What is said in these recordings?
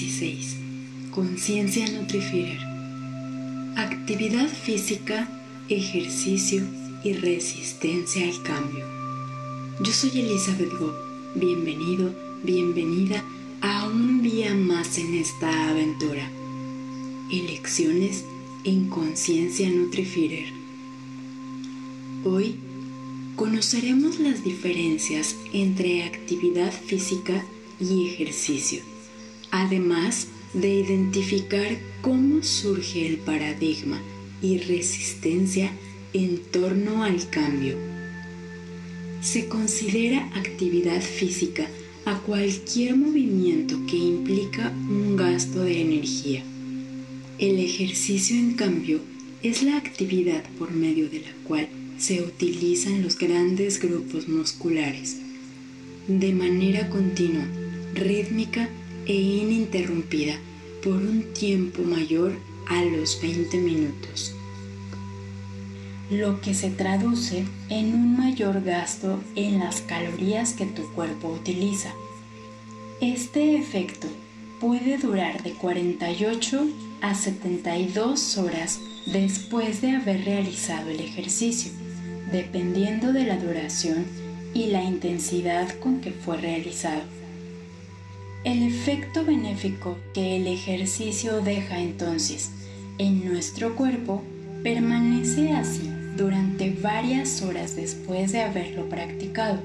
16. Conciencia Nutrifier. Actividad física, ejercicio y resistencia al cambio. Yo soy Elizabeth Go. Bienvenido, bienvenida a un día más en esta aventura. Elecciones en Conciencia Nutrifier. Hoy conoceremos las diferencias entre actividad física y ejercicio, además de identificar cómo surge el paradigma y resistencia en torno al cambio. Se considera actividad física a cualquier movimiento que implica un gasto de energía. El ejercicio, en cambio, es la actividad por medio de la cual se utilizan los grandes grupos musculares de manera continua, rítmica e ininterrumpida por un tiempo mayor a los 20 minutos, lo que se traduce en un mayor gasto en las calorías que tu cuerpo utiliza. Este efecto puede durar de 48 a 72 horas después de haber realizado el ejercicio dependiendo de la duración y la intensidad con que fue realizado. El efecto benéfico que el ejercicio deja entonces en nuestro cuerpo permanece así durante varias horas después de haberlo practicado.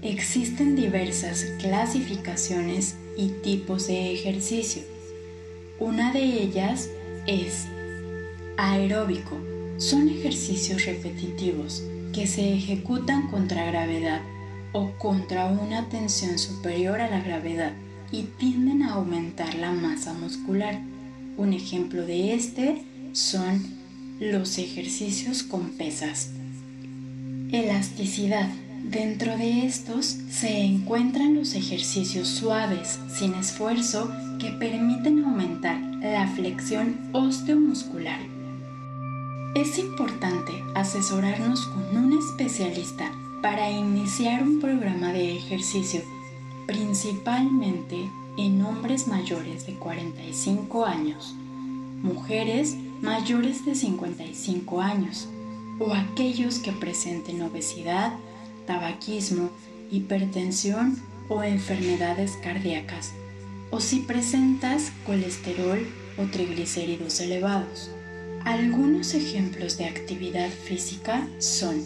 Existen diversas clasificaciones y tipos de ejercicio. Una de ellas es aeróbico, son ejercicios repetitivos que se ejecutan contra gravedad o contra una tensión superior a la gravedad y tienden a aumentar la masa muscular. Un ejemplo de este son los ejercicios con pesas. Elasticidad. Dentro de estos se encuentran los ejercicios suaves, sin esfuerzo, que permiten aumentar la flexión osteomuscular es importante asesorarnos con un especialista para iniciar un programa de ejercicio, principalmente en hombres mayores de 45 años, mujeres mayores de 55 años o aquellos que presenten obesidad, tabaquismo, hipertensión o enfermedades cardíacas, o si presentas colesterol o triglicéridos elevados. Algunos ejemplos de actividad física son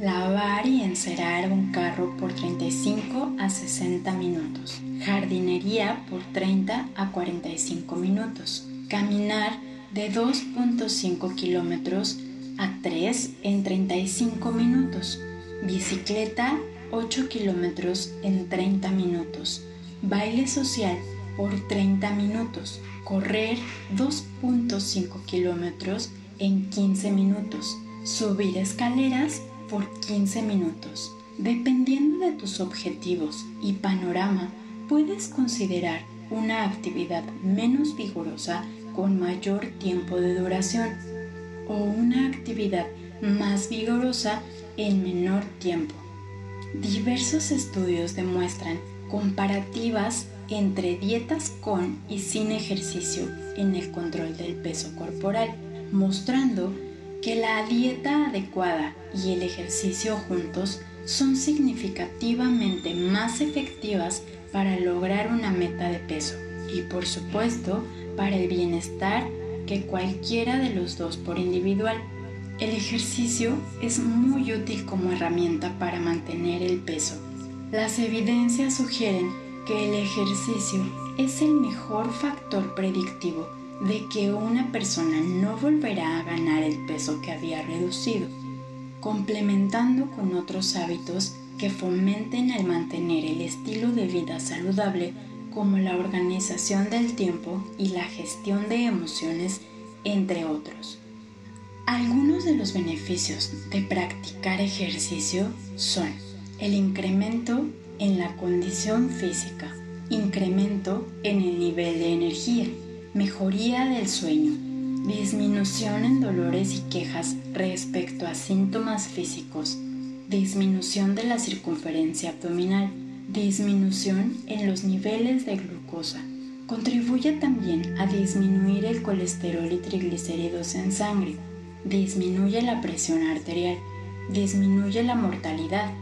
lavar y encerar un carro por 35 a 60 minutos, jardinería por 30 a 45 minutos, caminar de 2.5 kilómetros a 3 en 35 minutos, bicicleta 8 kilómetros en 30 minutos, baile social por 30 minutos, correr 2.5 kilómetros en 15 minutos, subir escaleras por 15 minutos. Dependiendo de tus objetivos y panorama, puedes considerar una actividad menos vigorosa con mayor tiempo de duración o una actividad más vigorosa en menor tiempo. Diversos estudios demuestran comparativas entre dietas con y sin ejercicio en el control del peso corporal, mostrando que la dieta adecuada y el ejercicio juntos son significativamente más efectivas para lograr una meta de peso y por supuesto para el bienestar que cualquiera de los dos por individual. El ejercicio es muy útil como herramienta para mantener el peso. Las evidencias sugieren que el ejercicio es el mejor factor predictivo de que una persona no volverá a ganar el peso que había reducido, complementando con otros hábitos que fomenten el mantener el estilo de vida saludable como la organización del tiempo y la gestión de emociones, entre otros. Algunos de los beneficios de practicar ejercicio son el incremento en la condición física, incremento en el nivel de energía, mejoría del sueño, disminución en dolores y quejas respecto a síntomas físicos, disminución de la circunferencia abdominal, disminución en los niveles de glucosa, Contribuye también a disminuir el colesterol y triglicéridos en sangre, disminuye la presión arterial, disminuye la mortalidad,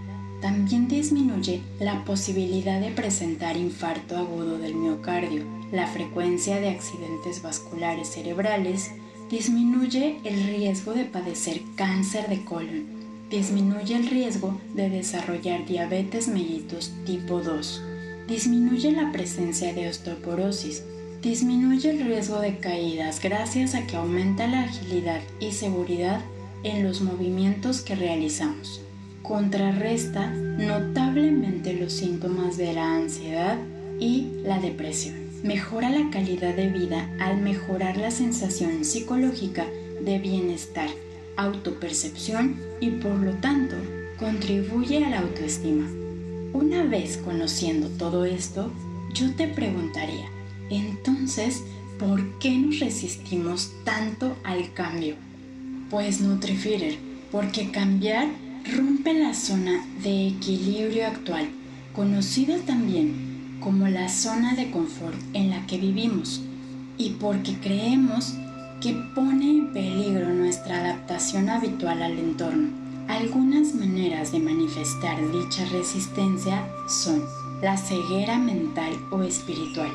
también disminuye la posibilidad de presentar infarto agudo del miocardio, la frecuencia de accidentes vasculares cerebrales, disminuye el riesgo de padecer cáncer de colon, disminuye el riesgo de desarrollar diabetes mellitus tipo 2, disminuye la presencia de osteoporosis, disminuye el riesgo de caídas gracias a que aumenta la agilidad y seguridad en los movimientos que realizamos. Contrarresta notablemente los síntomas de la ansiedad y la depresión. Mejora la calidad de vida al mejorar la sensación psicológica de bienestar, autopercepción y por lo tanto contribuye a la autoestima. Una vez conociendo todo esto, yo te preguntaría, entonces, ¿por qué nos resistimos tanto al cambio? Pues Nutrifeeder, porque cambiar rompe la zona de equilibrio actual, conocida también como la zona de confort en la que vivimos, y porque creemos que pone en peligro nuestra adaptación habitual al entorno. Algunas maneras de manifestar dicha resistencia son la ceguera mental o espiritual,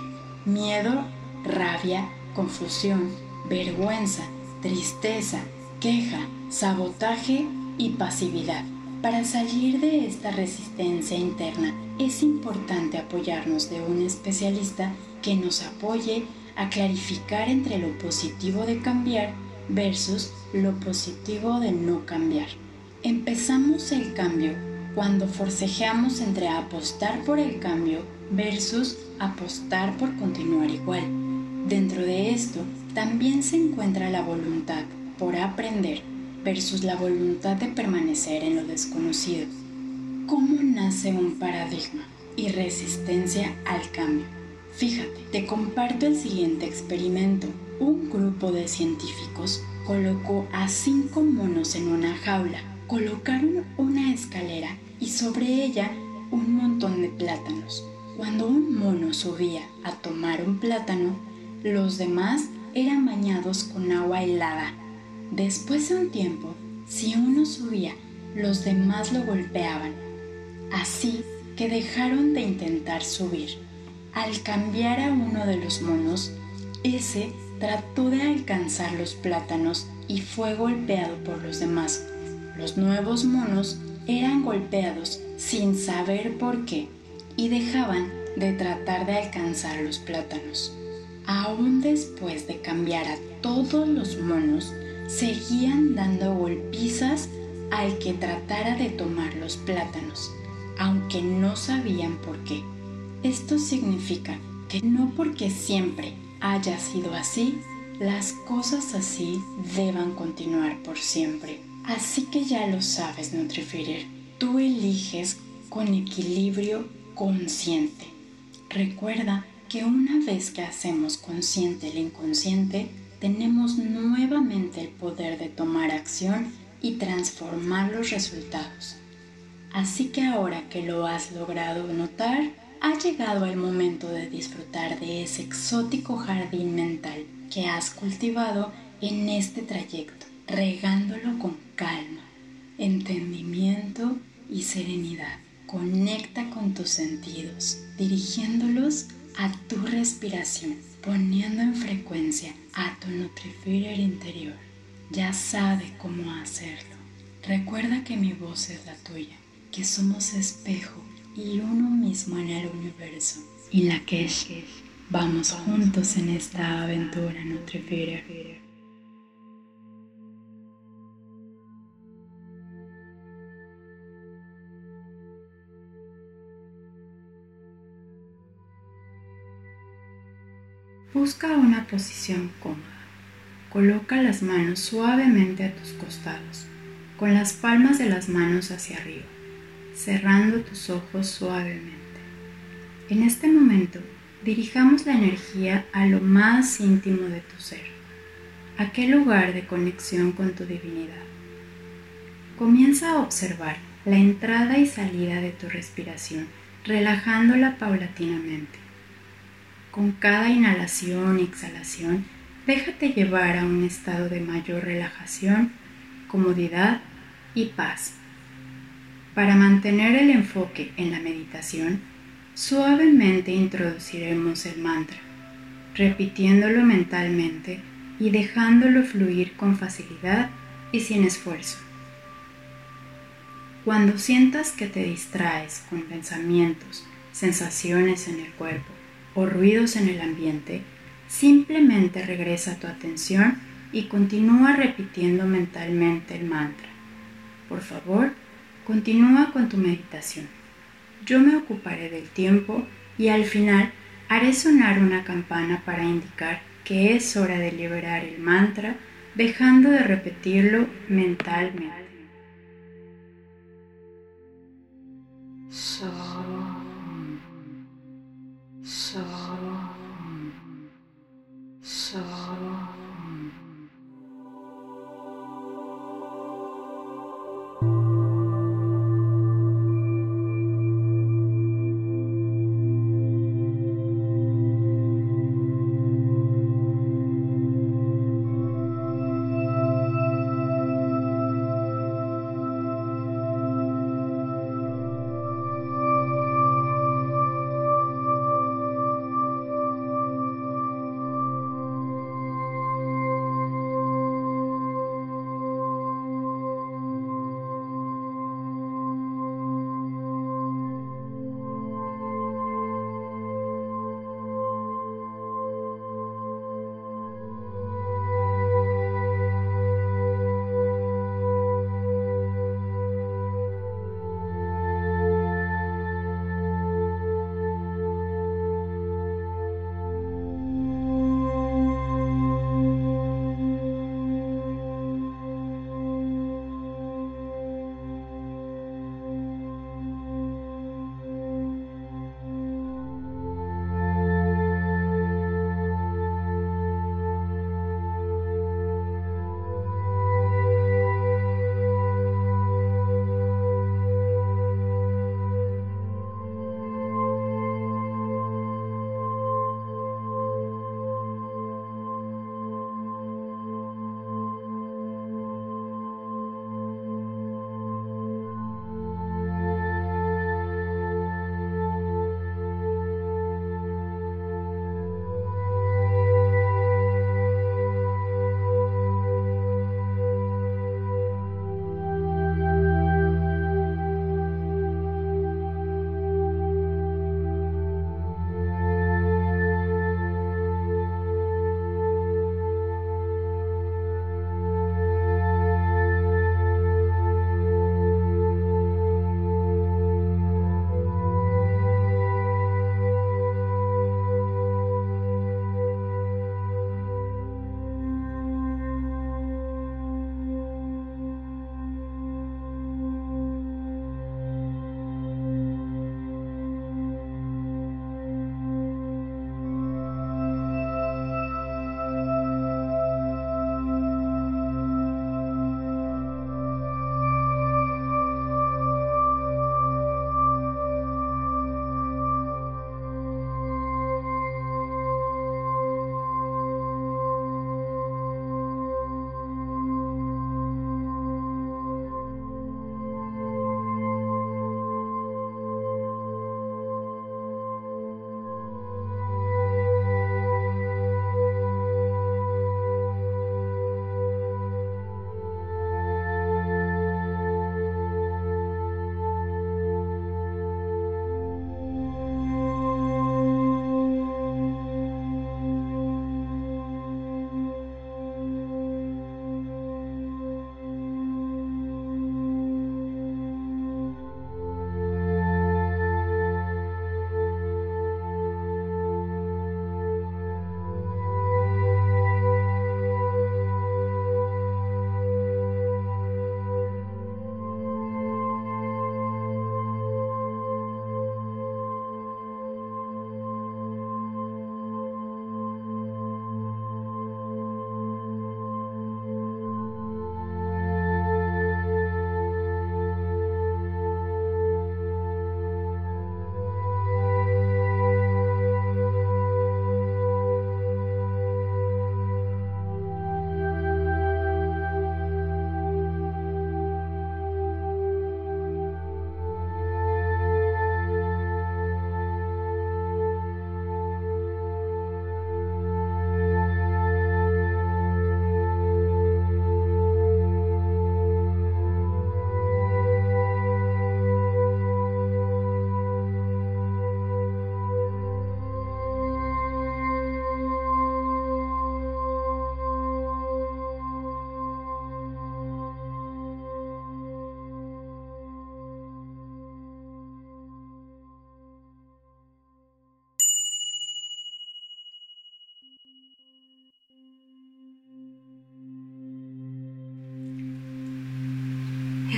miedo, rabia, confusión, vergüenza, tristeza, queja, sabotaje y pasividad. Para salir de esta resistencia interna es importante apoyarnos de un especialista que nos apoye a clarificar entre lo positivo de cambiar versus lo positivo de no cambiar. Empezamos el cambio cuando forcejeamos entre apostar por el cambio versus apostar por continuar igual. Dentro de esto también se encuentra la voluntad por aprender versus la voluntad de permanecer en lo desconocido. ¿Cómo nace un paradigma y resistencia al cambio? Fíjate, te comparto el siguiente experimento. Un grupo de científicos colocó a cinco monos en una jaula, colocaron una escalera y sobre ella un montón de plátanos. Cuando un mono subía a tomar un plátano, los demás eran bañados con agua helada Después de un tiempo, si uno subía, los demás lo golpeaban. Así que dejaron de intentar subir. Al cambiar a uno de los monos, ese trató de alcanzar los plátanos y fue golpeado por los demás. Los nuevos monos eran golpeados sin saber por qué y dejaban de tratar de alcanzar los plátanos. Aún después de cambiar a todos los monos, seguían dando golpizas al que tratara de tomar los plátanos, aunque no sabían por qué. Esto significa que no porque siempre haya sido así, las cosas así deban continuar por siempre. Así que ya lo sabes, Nutrifeeder, tú eliges con equilibrio consciente. Recuerda que una vez que hacemos consciente el inconsciente, tenemos nuevamente el poder de tomar acción y transformar los resultados. Así que ahora que lo has logrado notar, ha llegado el momento de disfrutar de ese exótico jardín mental que has cultivado en este trayecto, regándolo con calma, entendimiento y serenidad. Conecta con tus sentidos, dirigiéndolos a tu respiración, poniendo en frecuencia a tu Nutrifeeder interior. Ya sabe cómo hacerlo. Recuerda que mi voz es la tuya, que somos espejo y uno mismo en el universo. Y la que vamos juntos en esta aventura Nutrifeeder. Busca una posición cómoda. Coloca las manos suavemente a tus costados, con las palmas de las manos hacia arriba, cerrando tus ojos suavemente. En este momento, dirijamos la energía a lo más íntimo de tu ser, aquel lugar de conexión con tu divinidad. Comienza a observar la entrada y salida de tu respiración, relajándola paulatinamente Con cada inhalación y exhalación, déjate llevar a un estado de mayor relajación, comodidad y paz. Para mantener el enfoque en la meditación, suavemente introduciremos el mantra, repitiéndolo mentalmente y dejándolo fluir con facilidad y sin esfuerzo. Cuando sientas que te distraes con pensamientos, sensaciones en el cuerpo o ruidos en el ambiente, simplemente regresa tu atención y continúa repitiendo mentalmente el mantra. Por favor, continúa con tu meditación. Yo me ocuparé del tiempo y al final haré sonar una campana para indicar que es hora de liberar el mantra dejando de repetirlo mentalmente.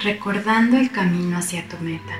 recordando el camino hacia tu meta.